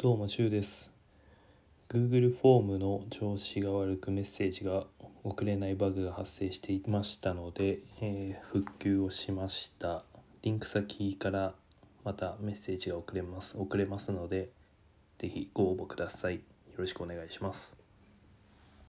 どうもしゅうです。Google フォームの調子が悪くメッセージが送れないバグが発生していましたので、えー復旧をしました。リンク先からまたメッセージが送れます送れますのでぜひご応募ください。よろしくお願いします。